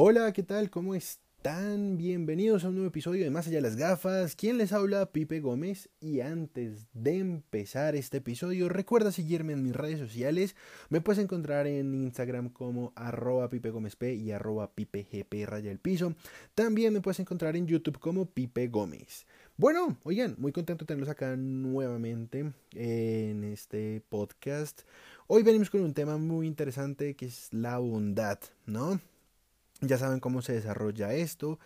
Hola, ¿qué tal? ¿Cómo están? Bienvenidos a un nuevo episodio de Más allá de las gafas. ¿Quién les habla? Pipe Gómez. Y antes de empezar este episodio, recuerda seguirme en mis redes sociales. Me puedes encontrar en Instagram como arroba Pipe Gómez P y arroba Pipe raya el piso. También me puedes encontrar en YouTube como Pipe Gómez. Bueno, oigan, muy contento de tenerlos acá nuevamente en este podcast. Hoy venimos con un tema muy interesante que es la bondad, ¿no? Ya saben cómo se desarrolla esto.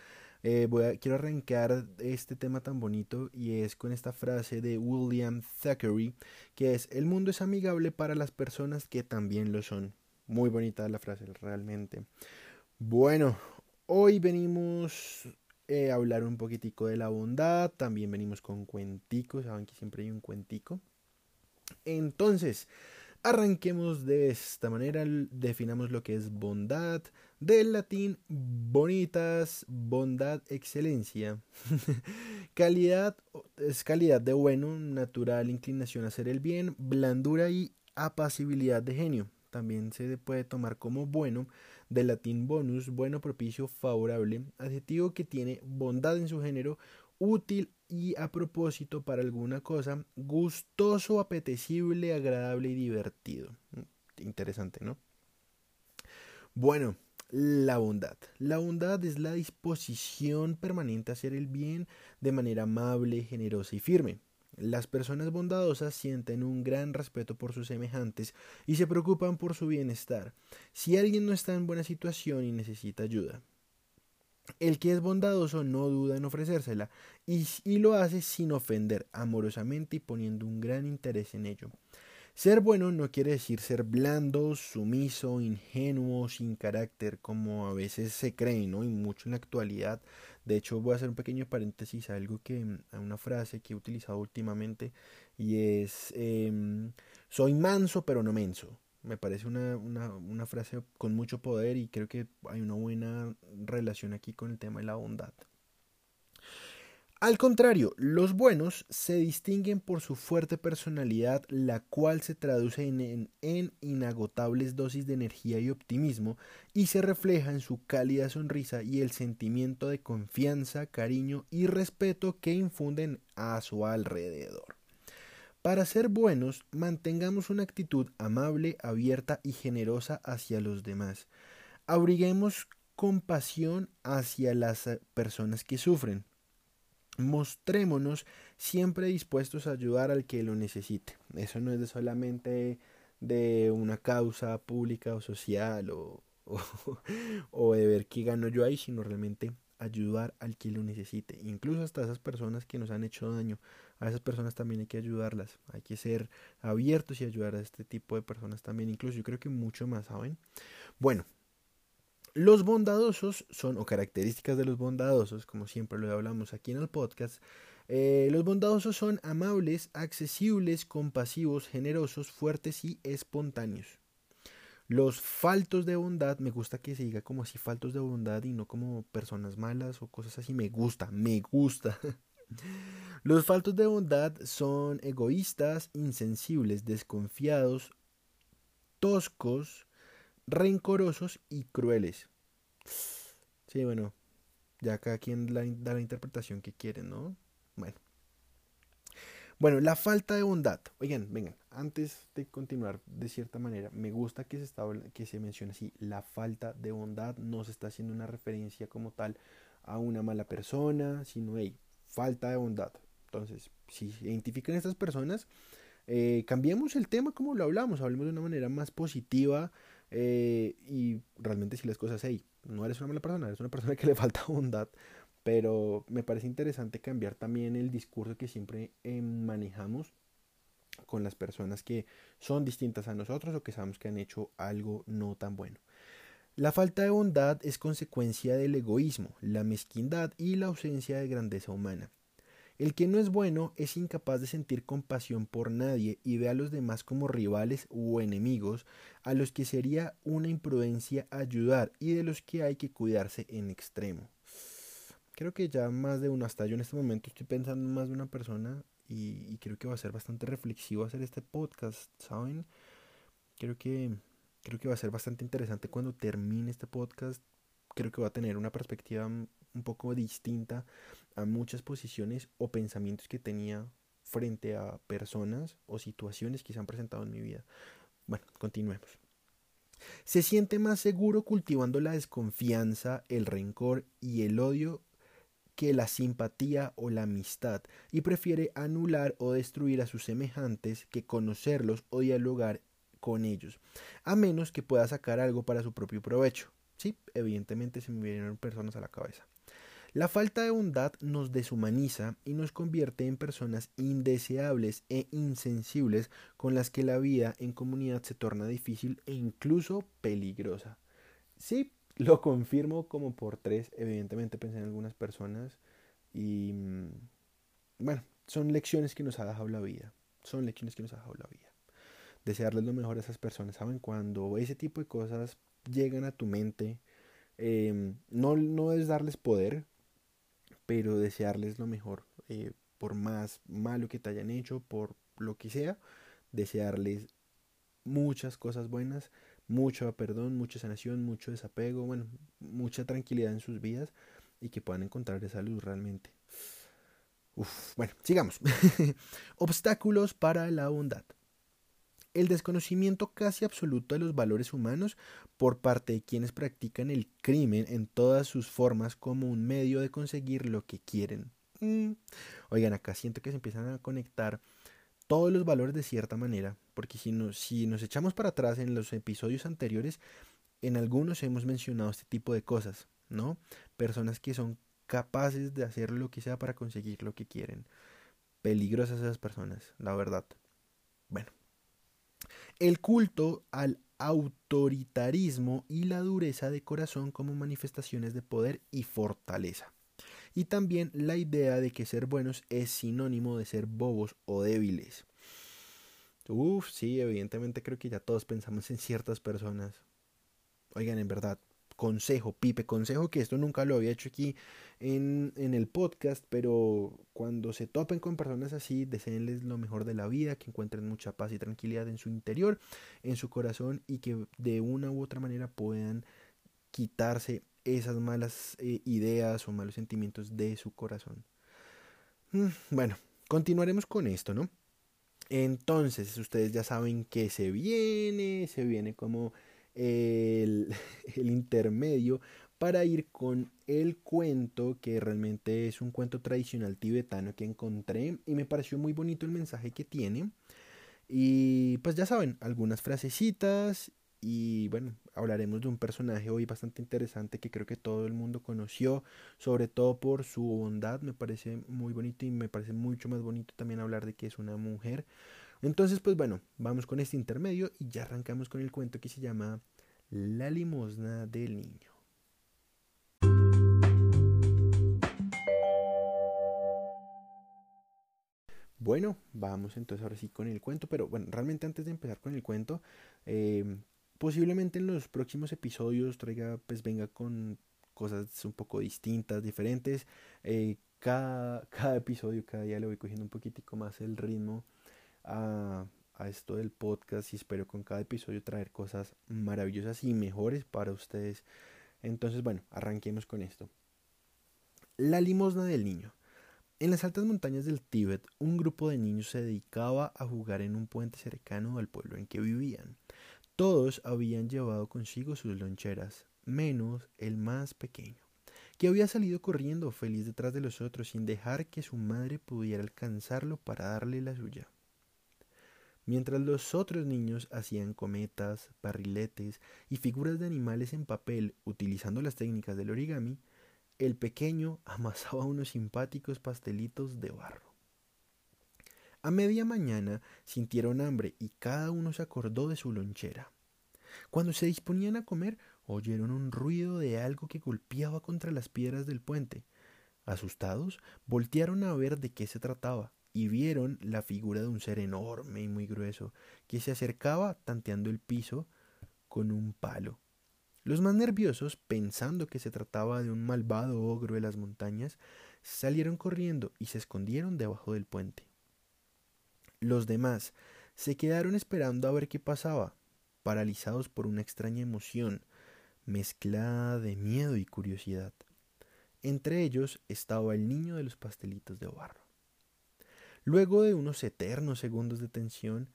Eh, voy a, quiero arrancar este tema tan bonito y es con esta frase de William Thackeray que es el mundo es amigable para las personas que también lo son. Muy bonita la frase realmente. Bueno, hoy venimos eh, a hablar un poquitico de la bondad, también venimos con cuenticos, saben que siempre hay un cuentico. Entonces, arranquemos de esta manera, definamos lo que es bondad, del latín bonitas, bondad, excelencia. calidad es calidad de bueno, natural inclinación a hacer el bien, blandura y apacibilidad de genio. También se puede tomar como bueno, del latín bonus, bueno, propicio, favorable, adjetivo que tiene bondad en su género, útil y a propósito para alguna cosa, gustoso, apetecible, agradable y divertido. Interesante, ¿no? Bueno, la bondad. La bondad es la disposición permanente a hacer el bien de manera amable, generosa y firme. Las personas bondadosas sienten un gran respeto por sus semejantes y se preocupan por su bienestar. Si alguien no está en buena situación y necesita ayuda, el que es bondadoso no duda en ofrecérsela y, lo hace sin ofender, amorosamente y poniendo un gran interés en ello. Ser bueno no quiere decir ser blando, sumiso, ingenuo, sin carácter, como a veces se cree, ¿no? Y mucho en la actualidad. De hecho, voy a hacer un pequeño paréntesis a algo que, a una frase que he utilizado últimamente, y es em, soy manso pero no menso. Me parece una, una, una frase con mucho poder y creo que hay una buena relación aquí con el tema de la bondad. Al contrario, los buenos se distinguen por su fuerte personalidad, la cual se traduce en, inagotables dosis de energía y optimismo y se refleja en su cálida sonrisa y el sentimiento de confianza, cariño y respeto que infunden a su alrededor. Para ser buenos, mantengamos una actitud amable, abierta y generosa hacia los demás. Abriguemos compasión hacia las personas que sufren mostrémonos siempre dispuestos a ayudar al que lo necesite. Eso no es de solamente de una causa pública o social o, o, de ver qué gano yo ahí, sino realmente ayudar al que lo necesite. Incluso hasta esas personas que nos han hecho daño, a esas personas también hay que ayudarlas. Hay que ser abiertos y ayudar a este tipo de personas también. Incluso yo creo que mucho más, ¿saben? Bueno, los bondadosos son, o características de los bondadosos, como siempre lo hablamos aquí en el podcast, eh, los bondadosos son amables, accesibles, compasivos, generosos, fuertes y espontáneos. Los faltos de bondad, me gusta que se diga como así faltos de bondad y no como personas malas o cosas así, me gusta, me gusta. Los faltos de bondad son egoístas, insensibles, desconfiados, toscos, rencorosos y crueles. Sí, bueno, ya cada quien da la interpretación que quiere, ¿no? Bueno. Bueno, la falta de bondad. Oigan, vengan, antes de continuar de cierta manera, me gusta que se, está, que se mencione así, la falta de bondad no se está haciendo una referencia como tal a una mala persona, sino, hey, falta de bondad. Entonces, si identifican estas personas, eh, cambiemos el tema como lo hablamos, hablemos de una manera más positiva, eh, y realmente si las cosas, hey, no eres una mala persona, eres una persona que le falta bondad, pero me parece interesante cambiar también el discurso que siempre eh, manejamos con las personas que son distintas a nosotros o que sabemos que han hecho algo no tan bueno. La falta de bondad es consecuencia del egoísmo, la mezquindad y la ausencia de grandeza humana. El que no es bueno es incapaz de sentir compasión por nadie y ve a los demás como rivales o enemigos a los que sería una imprudencia ayudar y de los que hay que cuidarse en extremo. Creo que ya más de uno, hasta yo en este momento estoy pensando más de una persona y, creo que va a ser bastante reflexivo hacer este podcast, ¿saben? Creo que, creo que va a ser bastante interesante cuando termine este podcast creo que va a tener una perspectiva un poco distinta a muchas posiciones o pensamientos que tenía frente a personas o situaciones que se han presentado en mi vida. Bueno, continuemos. Se siente más seguro cultivando la desconfianza, el rencor y el odio que la simpatía o la amistad y prefiere anular o destruir a sus semejantes que conocerlos o dialogar con ellos, a menos que pueda sacar algo para su propio provecho. Sí, evidentemente se me vienen personas a la cabeza. La falta de bondad nos deshumaniza y nos convierte en personas indeseables e insensibles con las que la vida en comunidad se torna difícil e incluso peligrosa. Sí, lo confirmo como por tres, evidentemente pensé en algunas personas y mm, bueno, son lecciones que nos ha dejado la vida, son lecciones que nos ha dejado la vida. Desearles lo mejor a esas personas, ¿saben? Cuando ese tipo de cosas llegan a tu mente, em, no, no es darles poder, pero desearles lo mejor, eh, por más malo que te hayan hecho, por lo que sea, desearles muchas cosas buenas, mucho perdón, mucha sanación, mucho desapego, bueno, mucha tranquilidad en sus vidas y que puedan encontrar esa luz realmente. Bueno, sigamos. Obstáculos para la bondad el desconocimiento casi absoluto de los valores humanos por parte de quienes practican el crimen en todas sus formas como un medio de conseguir lo que quieren. Mm. Oigan, acá siento que se empiezan a conectar todos los valores de cierta manera, porque si nos, si nos echamos para atrás en los episodios anteriores, en algunos hemos mencionado este tipo de cosas, ¿no? Personas que son capaces de hacer lo que sea para conseguir lo que quieren. Peligrosas esas personas, la verdad. Bueno, el culto al autoritarismo y la dureza de corazón como manifestaciones de poder y fortaleza. Y también la idea de que ser buenos es sinónimo de ser bobos o débiles. Uf, sí, evidentemente creo que ya todos pensamos en ciertas personas. Oigan, en verdad, consejo, Pipe, consejo que esto nunca lo había hecho aquí en, en, el podcast, pero cuando se topen con personas así, deseenles lo mejor de la vida, que encuentren mucha paz y tranquilidad en su interior, en su corazón y que de una u otra manera puedan quitarse esas malas eh, ideas o malos sentimientos de su corazón. Mm, bueno, continuaremos con esto, ¿no? Entonces, ustedes ya saben que se viene, se viene como el, intermedio para ir con el cuento que realmente es un cuento tradicional tibetano que encontré y me pareció muy bonito el mensaje que tiene. Y pues ya saben, algunas frasecitas y bueno, hablaremos de un personaje hoy bastante interesante que creo que todo el mundo conoció, sobre todo por su bondad, me parece muy bonito y me parece mucho más bonito también hablar de que es una mujer. Entonces, pues bueno, vamos con este intermedio y ya arrancamos con el cuento que se llama La limosna del niño. Bueno, vamos entonces ahora sí con el cuento, pero bueno, realmente antes de empezar con el cuento, eh, posiblemente en los próximos episodios traiga, pues venga con cosas un poco distintas, diferentes. Eh, cada, cada episodio, cada día le voy cogiendo un poquitico más el ritmo a, esto del podcast y espero con cada episodio traer cosas maravillosas y mejores para ustedes. Entonces, bueno, arranquemos con esto. La limosna del niño. En las altas montañas del Tíbet, un grupo de niños se dedicaba a jugar en un puente cercano al pueblo en que vivían. Todos habían llevado consigo sus loncheras, menos el más pequeño, que había salido corriendo feliz detrás de los otros sin dejar que su madre pudiera alcanzarlo para darle la suya. Mientras los otros niños hacían cometas, barriletes y figuras de animales en papel utilizando las técnicas del origami, el pequeño amasaba unos simpáticos pastelitos de barro. A media mañana sintieron hambre y cada uno se acordó de su lonchera. Cuando se disponían a comer, oyeron un ruido de algo que golpeaba contra las piedras del puente. Asustados, voltearon a ver de qué se trataba y vieron la figura de un ser enorme y muy grueso que se acercaba tanteando el piso con un palo. Los más nerviosos, pensando que se trataba de un malvado ogro de las montañas, salieron corriendo y se escondieron debajo del puente. Los demás se quedaron esperando a ver qué pasaba, paralizados por una extraña emoción, mezclada de miedo y curiosidad. Entre ellos estaba el niño de los pastelitos de barro. Luego de unos eternos segundos de tensión,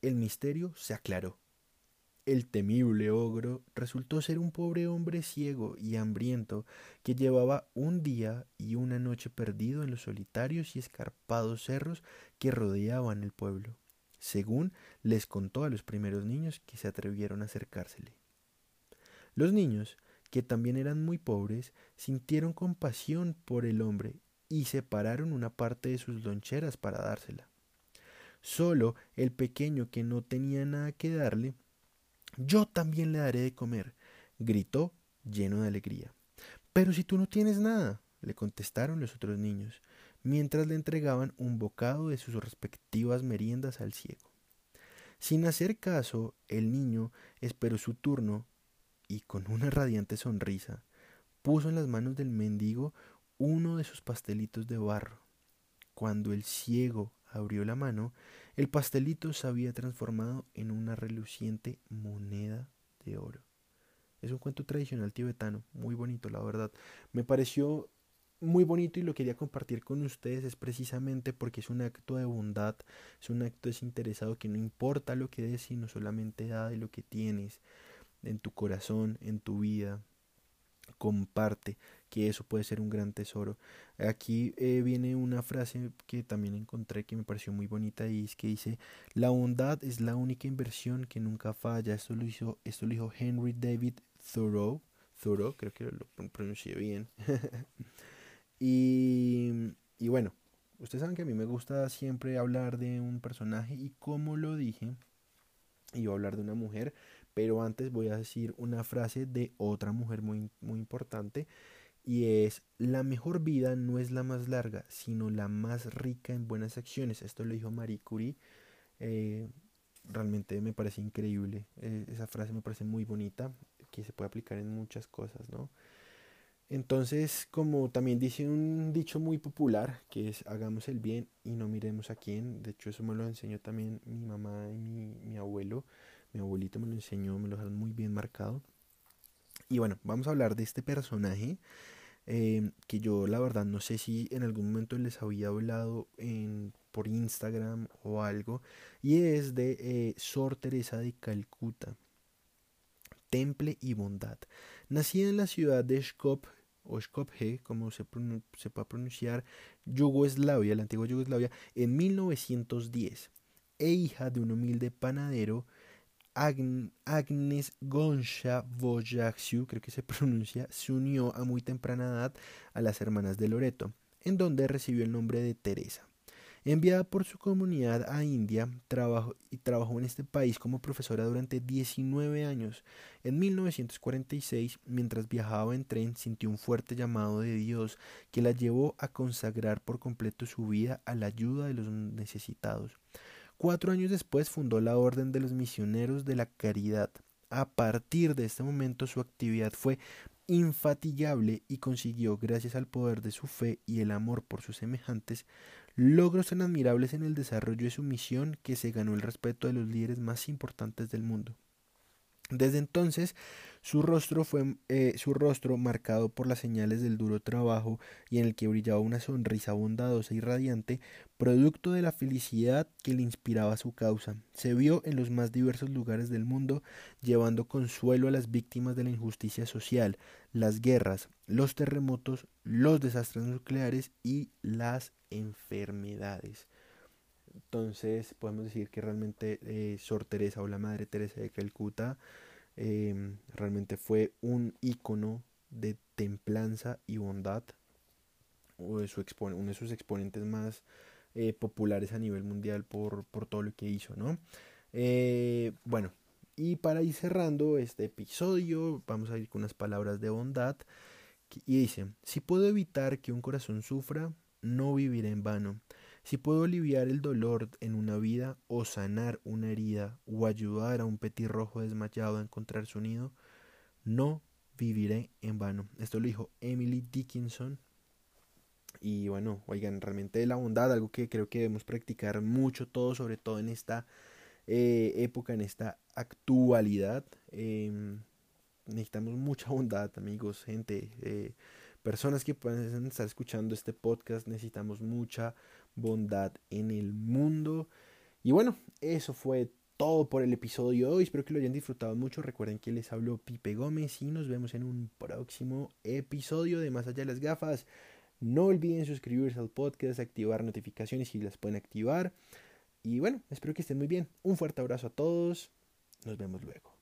el misterio se aclaró. El temible ogro resultó ser un pobre hombre ciego y hambriento que llevaba un día y una noche perdido en los solitarios y escarpados cerros que rodeaban el pueblo, según les contó a los primeros niños que se atrevieron a acercársele. Los niños, que también eran muy pobres, sintieron compasión por el hombre y separaron una parte de sus loncheras para dársela. Solo el pequeño que no tenía nada que darle yo también le daré de comer, gritó lleno de alegría. Pero si tú no tienes nada, le contestaron los otros niños, mientras le entregaban un bocado de sus respectivas meriendas al ciego. Sin hacer caso, el niño esperó su turno y con una radiante sonrisa puso en las manos del mendigo uno de sus pastelitos de barro. Cuando el ciego abrió la mano, el pastelito se había transformado en una reluciente moneda de oro. Es un cuento tradicional tibetano, muy bonito, la verdad. Me pareció muy bonito y lo quería compartir con ustedes es precisamente porque es un acto de bondad, es un acto desinteresado que no importa lo que des, sino solamente da de lo que tienes en tu corazón, en tu vida, comparte, que eso puede ser un gran tesoro. Aquí eh, viene una frase que también encontré que me pareció muy bonita y es que dice, la bondad es la única inversión que nunca falla. Esto lo hizo, dijo Henry David Thoreau, Thoreau, creo que lo pronuncié bien. y, y bueno, ustedes saben que a mí me gusta siempre hablar de un personaje y como lo dije, iba a hablar de una mujer, pero antes voy a decir una frase de otra mujer muy, muy importante y es la mejor vida no es la más larga, sino la más rica en buenas acciones. Esto lo dijo Marie Curie. Eh, realmente me parece increíble. Eh, esa frase me parece muy bonita, que se puede aplicar en muchas cosas, ¿no? Entonces, como también dice un dicho muy popular, que es hagamos el bien y no miremos a quién. De hecho, eso me lo enseñó también mi mamá y mi, abuelo. Mi abuelito me lo enseñó, me lo dejaron muy bien marcado. Y bueno, vamos a hablar de este personaje eh, que yo la verdad no sé si en algún momento les había hablado en, por Instagram o algo. Y es de eh, Sor Teresa de Calcuta. Temple y bondad. Nacida en la ciudad de Skop, o Skopje, como se, se puede pronunciar, Yugoslavia, la antigua Yugoslavia, en 1910, e hija de un humilde panadero Agnes Gonsha Vojaxiu, creo que se pronuncia, se unió a muy temprana edad a las hermanas de Loreto, en donde recibió el nombre de Teresa. Enviada por su comunidad a India, trabajó, y trabajó en este país como profesora durante 19 años. En 1946, mientras viajaba en tren, sintió un fuerte llamado de Dios que la llevó a consagrar por completo su vida a la ayuda de los necesitados. Cuatro años después fundó la Orden de los Misioneros de la Caridad. A partir de este momento su actividad fue infatigable y consiguió, gracias al poder de su fe y el amor por sus semejantes, logros tan admirables en el desarrollo de su misión que se ganó el respeto de los líderes más importantes del mundo. Desde entonces, su rostro fue eh, su rostro marcado por las señales del duro trabajo y en el que brillaba una sonrisa bondadosa y radiante, producto de la felicidad que le inspiraba su causa. Se vio en los más diversos lugares del mundo, llevando consuelo a las víctimas de la injusticia social, las guerras, los terremotos, los desastres nucleares y las enfermedades. Entonces podemos decir que realmente eh, Sor Teresa o la Madre Teresa de Calcuta em, realmente fue un icono de templanza y bondad, o de su uno de sus exponentes más eh, populares a nivel mundial por, por, todo lo que hizo, ¿no? Eh, bueno, y para ir cerrando este episodio, vamos a ir con unas palabras de bondad. Y dice, si puedo evitar que un corazón sufra, no viviré en vano. Si puedo aliviar el dolor en una vida o sanar una herida o ayudar a un petirrojo desmayado a encontrar su nido, no viviré en vano. Esto lo dijo Emily Dickinson. Y bueno, oigan, realmente la bondad, algo que creo que debemos practicar mucho todo, sobre todo en esta eh, época, en esta actualidad. Em, necesitamos mucha bondad, amigos, gente, eh, personas que puedan estar escuchando este podcast, necesitamos mucha bondad en el mundo. Y bueno, eso fue todo por el episodio de hoy. Espero que lo hayan disfrutado mucho. Recuerden que les habló Pipe Gómez y nos vemos en un próximo episodio de Más allá de las gafas. No olviden suscribirse al podcast, activar notificaciones si las pueden activar. Y bueno, espero que estén muy bien. Un fuerte abrazo a todos. Nos vemos luego.